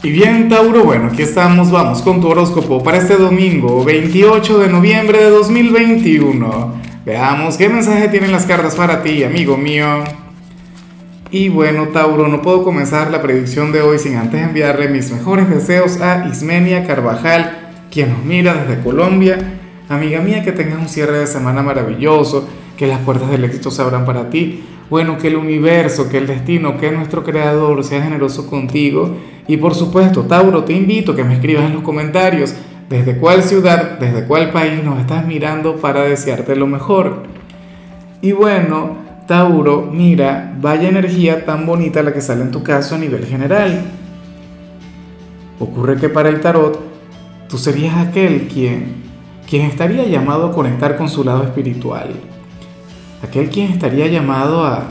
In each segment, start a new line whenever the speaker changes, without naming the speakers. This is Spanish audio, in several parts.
Y bien, Tauro, bueno, aquí estamos, vamos con tu horóscopo para este domingo, 28 de noviembre de 2021. Veamos qué mensaje tienen las cartas para ti, amigo mío. Y bueno, Tauro, no puedo comenzar la predicción de hoy sin antes enviarle mis mejores deseos a Ismenia Carvajal, quien nos mira desde Colombia. Amiga mía, que tengas un cierre de semana maravilloso, que las puertas del éxito se abran para ti. Bueno, que el universo, que el destino, que nuestro creador sea generoso contigo y por supuesto, Tauro, te invito a que me escribas en los comentarios desde cuál ciudad, desde cuál país nos estás mirando para desearte lo mejor. Y bueno, Tauro, mira, vaya energía tan bonita la que sale en tu caso a nivel general. Ocurre que para el tarot, tú serías aquel quien, quien estaría llamado a conectar con su lado espiritual. Aquel quien estaría llamado a,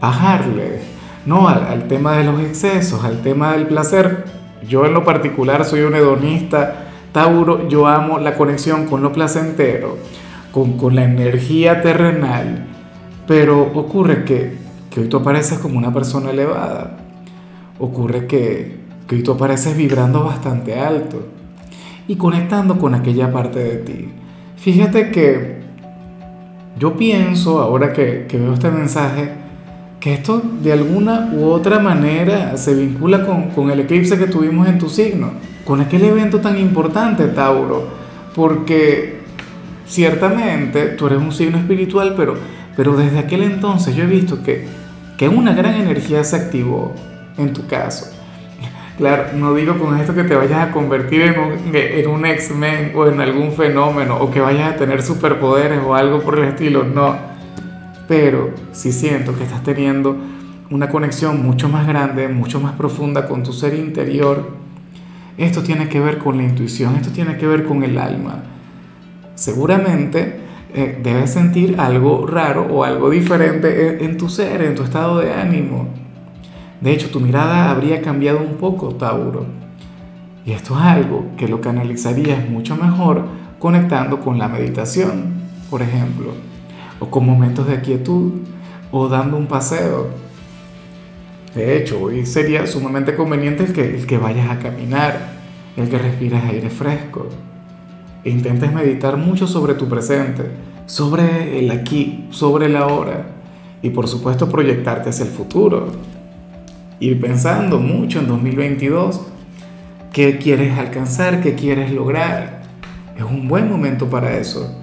bajarle, no al, tema de los excesos, al tema del placer. Yo en lo particular soy un hedonista, Tauro, yo amo la conexión con lo placentero, con, con la energía terrenal, pero ocurre que, que, hoy tú apareces como una persona elevada, ocurre que, que hoy tú apareces vibrando bastante alto y conectando con aquella parte de ti. Fíjate que yo pienso, ahora que, que veo este mensaje, que esto de alguna u otra manera se vincula con, el eclipse que tuvimos en tu signo, con aquel evento tan importante, Tauro, porque ciertamente tú eres un signo espiritual, pero, pero desde aquel entonces yo he visto que, que una gran energía se activó en tu caso. Claro, no digo con esto que te vayas a convertir en un, en un X-Men o en algún fenómeno o que vayas a tener superpoderes o algo por el estilo, no pero sí siento que estás teniendo una conexión mucho más grande, mucho más profunda con tu ser interior. Esto tiene que ver con la intuición, esto tiene que ver con el alma. Seguramente eh, debes sentir algo raro o algo diferente en, tu ser, en tu estado de ánimo. De hecho, tu mirada habría cambiado un poco, Tauro. Y esto es algo que lo canalizarías mucho mejor conectando con la meditación, por ejemplo o con momentos de quietud o dando un paseo. De hecho, hoy sería sumamente conveniente el que, el que vayas a caminar, el que respires aire fresco e intentes meditar mucho sobre tu presente, sobre el aquí, sobre el ahora y por supuesto proyectarte hacia el futuro. Ir pensando mucho en 2022, qué quieres alcanzar, qué quieres lograr. Es un buen momento para eso.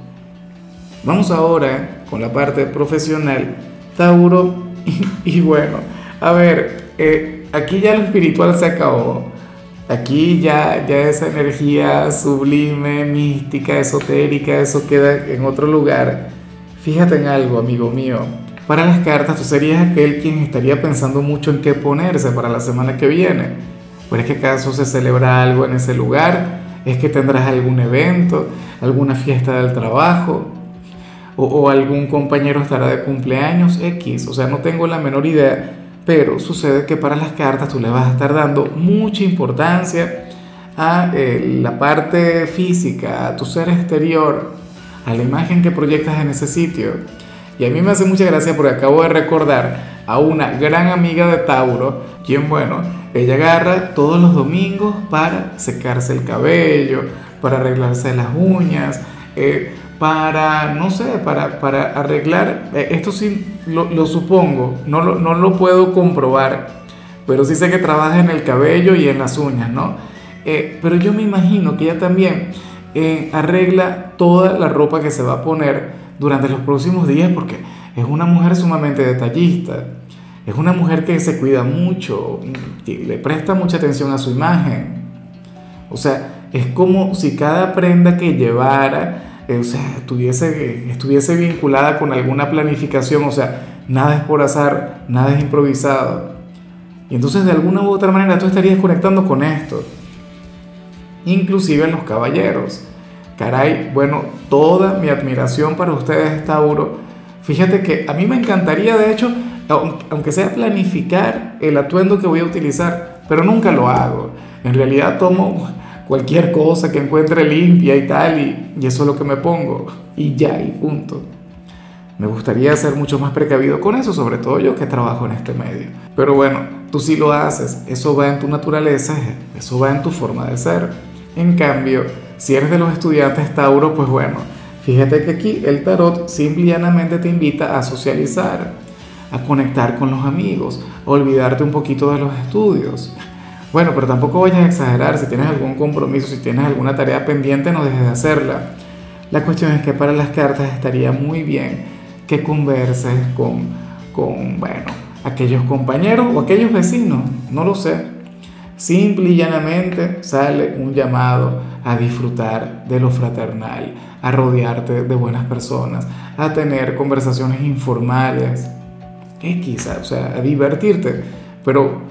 Vamos ahora con la parte profesional, Tauro, y, bueno, a ver, eh, aquí ya lo espiritual se acabó. Aquí ya, ya esa energía sublime, mística, esotérica, eso queda en otro lugar. Fíjate en algo, amigo mío. Para las cartas, tú serías aquel quien estaría pensando mucho en qué ponerse para la semana que viene. ¿Pero es que acaso se celebra algo en ese lugar? ¿Es que tendrás algún evento, alguna fiesta del trabajo? o, algún compañero estará de cumpleaños X, o sea, no tengo la menor idea, pero sucede que para las cartas tú le vas a estar dando mucha importancia a eh, la parte física, a tu ser exterior, a la imagen que proyectas en ese sitio. Y a mí me hace mucha gracia porque acabo de recordar a una gran amiga de Tauro, quien, bueno, ella agarra todos los domingos para secarse el cabello, para arreglarse las uñas, eh, para, no sé, para, para arreglar, eh, esto sí lo, supongo, no lo, no lo, puedo comprobar, pero sí sé que trabaja en el cabello y en las uñas, ¿no? Eh, pero yo me imagino que ella también eh, arregla toda la ropa que se va a poner durante los próximos días porque es una mujer sumamente detallista, es una mujer que se cuida mucho, le presta mucha atención a su imagen, o sea, es como si cada prenda que llevara, o sea, estuviese, estuviese vinculada con alguna planificación, o sea, nada es por azar, nada es improvisado. Y entonces de alguna u otra manera tú estarías conectando con esto. Inclusive en los caballeros. Caray, bueno, toda mi admiración para ustedes, Tauro. Fíjate que a mí me encantaría, de hecho, aunque sea planificar el atuendo que voy a utilizar, pero nunca lo hago. En realidad tomo cualquier cosa que encuentre limpia y tal, y, eso es lo que me pongo, y ya, y punto. Me gustaría ser mucho más precavido con eso, sobre todo yo que trabajo en este medio. Pero bueno, tú sí lo haces, eso va en tu naturaleza, eso va en tu forma de ser. En cambio, si eres de los estudiantes Tauro, pues bueno, fíjate que aquí el tarot simplemente te invita a socializar, a conectar con los amigos, a olvidarte un poquito de los estudios. Bueno, pero tampoco vayas a exagerar, si tienes algún compromiso, si tienes alguna tarea pendiente, no dejes de hacerla. La cuestión es que para las cartas estaría muy bien que converses con, con, bueno, aquellos compañeros o aquellos vecinos, no lo sé. Simple y llanamente sale un llamado a disfrutar de lo fraternal, a rodearte de buenas personas, a tener conversaciones informales, X, o sea, a divertirte. Pero,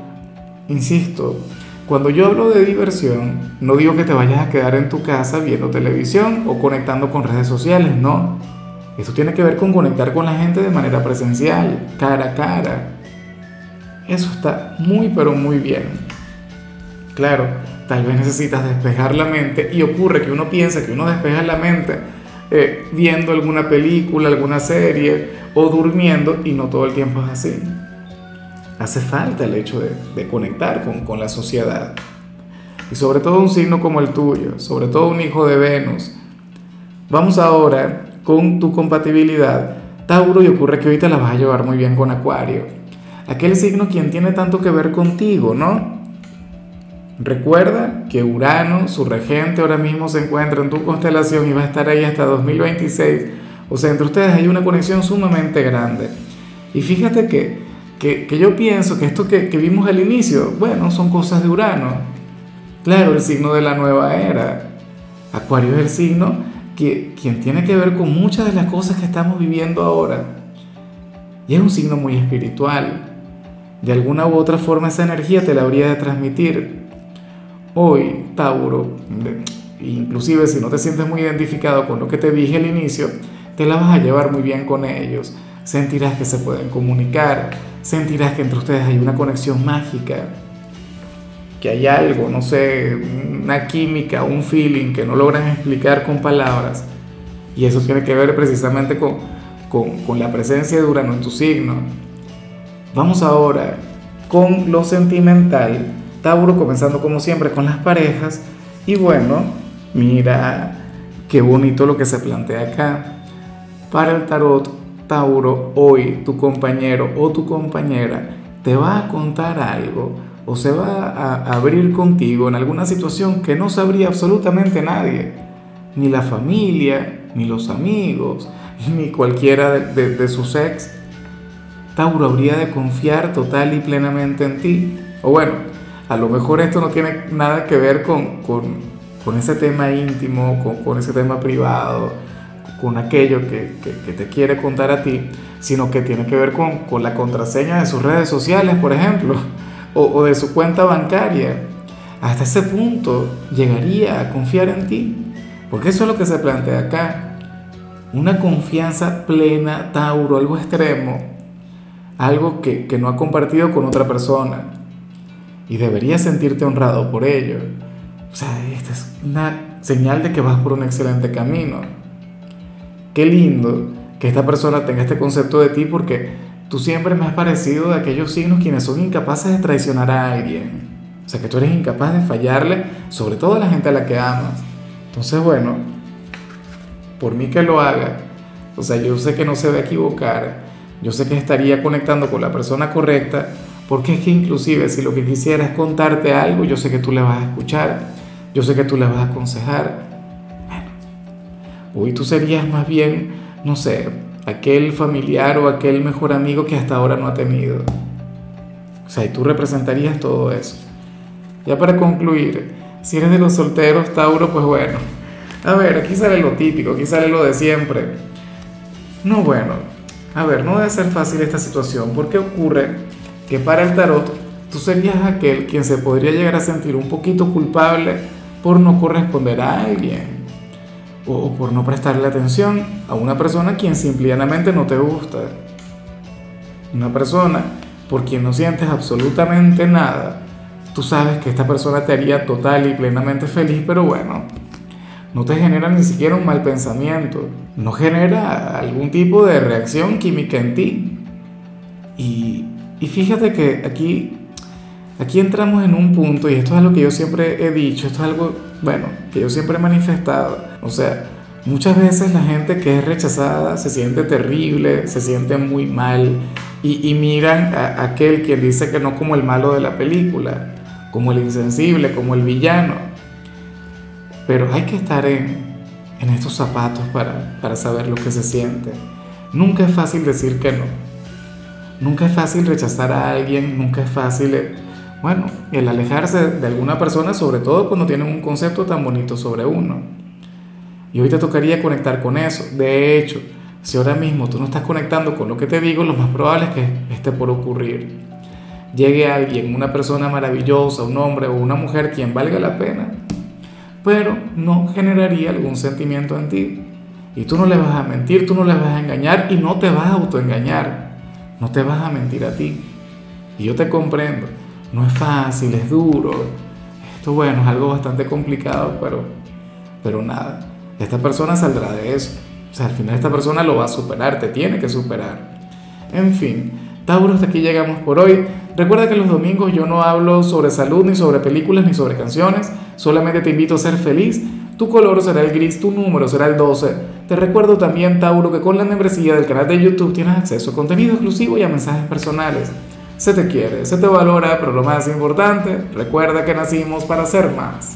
insisto, cuando yo hablo de diversión, no digo que te vayas a quedar en tu casa viendo televisión o conectando con redes sociales, no. Eso tiene que ver con conectar con la gente de manera presencial, cara a cara. Eso está muy pero muy bien. Claro, tal vez necesitas despejar la mente y ocurre que uno piensa que uno despeja la mente eh, viendo alguna película, alguna serie o durmiendo y no todo el tiempo es así. Hace falta el hecho de, conectar con, con la sociedad. Y sobre todo un signo como el tuyo, sobre todo un hijo de Venus. Vamos ahora con tu compatibilidad, Tauro, y ocurre que ahorita la vas a llevar muy bien con Acuario. Aquel signo quien tiene tanto que ver contigo, ¿no? Recuerda que Urano, su regente, ahora mismo se encuentra en tu constelación y va a estar ahí hasta 2026. O sea, entre ustedes hay una conexión sumamente grande. Y fíjate que, que, yo pienso que esto que, que vimos al inicio, bueno, son cosas de Urano. Claro, el signo de la nueva era. Acuario es el signo que, quien tiene que ver con muchas de las cosas que estamos viviendo ahora. Y es un signo muy espiritual. De alguna u otra forma esa energía te la habría de transmitir. Hoy, Tauro, inclusive si no te sientes muy identificado con lo que te dije al inicio, te la vas a llevar muy bien con ellos. Sentirás que se pueden comunicar, sentirás que entre ustedes hay una conexión mágica que hay algo, no sé, una química, un feeling que no logran explicar con palabras. Y eso tiene que ver precisamente con, con, la presencia de Urano en tu signo. Vamos ahora con lo sentimental. Tauro comenzando como siempre con las parejas. Y bueno, mira qué bonito lo que se plantea acá. Para el tarot, Tauro, hoy tu compañero o tu compañera te va a contar algo o se va a abrir contigo en alguna situación que no sabría absolutamente nadie, ni la familia, ni los amigos, ni cualquiera de, sus ex. Tauro habría de confiar total y plenamente en ti. O bueno, a lo mejor esto no tiene nada que ver con, con, ese tema íntimo, con, ese tema privado, con aquello que, que, te quiere contar a ti, sino que tiene que ver con, con la contraseña de sus redes sociales, por ejemplo o, de su cuenta bancaria, hasta ese punto llegaría a confiar en ti. Porque eso es lo que se plantea acá. Una confianza plena, Tauro, algo extremo, algo que, que no ha compartido con otra persona. Y deberías sentirte honrado por ello. O sea, esta es una señal de que vas por un excelente camino. Qué lindo que esta persona tenga este concepto de ti porque Tú siempre me has parecido de aquellos signos quienes son incapaces de traicionar a alguien. O sea, que tú eres incapaz de fallarle, sobre todo a la gente a la que amas. Entonces, bueno, por mí que lo haga. O sea, yo sé que no se va a equivocar. Yo sé que estaría conectando con la persona correcta. Porque es que inclusive si lo que quisiera es contarte algo, yo sé que tú le vas a escuchar. Yo sé que tú le vas a aconsejar. Bueno, hoy tú serías más bien, no sé, aquel familiar o aquel mejor amigo que hasta ahora no ha tenido. O sea, y tú representarías todo eso. Ya para concluir, si eres de los solteros, Tauro, pues bueno. A ver, aquí sale lo típico, aquí sale lo de siempre. No, bueno, a ver, no debe ser fácil esta situación, porque ocurre que para el tarot tú serías aquel quien se podría llegar a sentir un poquito culpable por no corresponder a alguien o por no prestarle atención a una persona quien simplemente no te gusta. Una persona por quien no sientes absolutamente nada. Tú sabes que esta persona te haría total y plenamente feliz, pero bueno, no te genera ni siquiera un mal pensamiento, no genera algún tipo de reacción química en ti. Y, y fíjate que aquí, aquí entramos en un punto, y esto es algo que yo siempre he dicho, esto es algo, bueno, que yo siempre he manifestado. O sea, muchas veces la gente que es rechazada se siente terrible, se siente muy mal, y, y miran a aquel que dice que no como el malo de la película, como el insensible, como el villano. Pero hay que estar en, en estos zapatos para, para saber lo que se siente. Nunca es fácil decir que no. Nunca es fácil rechazar a alguien, nunca es fácil, eh, bueno, el alejarse de alguna persona, sobre todo cuando tienen un concepto tan bonito sobre uno. Y hoy te tocaría conectar con eso. De hecho, si ahora mismo tú no estás conectando con lo que te digo, lo más probable es que esté por ocurrir. Llegue alguien, una persona maravillosa, un hombre o una mujer quien valga la pena, pero no generaría algún sentimiento en ti. Y tú no le vas a mentir, tú no le vas a engañar y no te vas a autoengañar. No te vas a mentir a ti. Y yo te comprendo. No es fácil, es duro. Esto, bueno, es algo bastante complicado, pero, pero nada. Esta persona saldrá de eso. O sea, al final esta persona lo va a superar, te tiene que superar. En fin, Tauro, hasta aquí llegamos por hoy. Recuerda que los domingos yo no hablo sobre salud, ni sobre películas, ni sobre canciones. Solamente te invito a ser feliz. Tu color será el gris, tu número será el 12. Te recuerdo también, Tauro, que con la membresía del canal de YouTube tienes acceso a contenido exclusivo y a mensajes personales. Se te quiere, se te valora, pero lo más importante, recuerda que nacimos para ser más.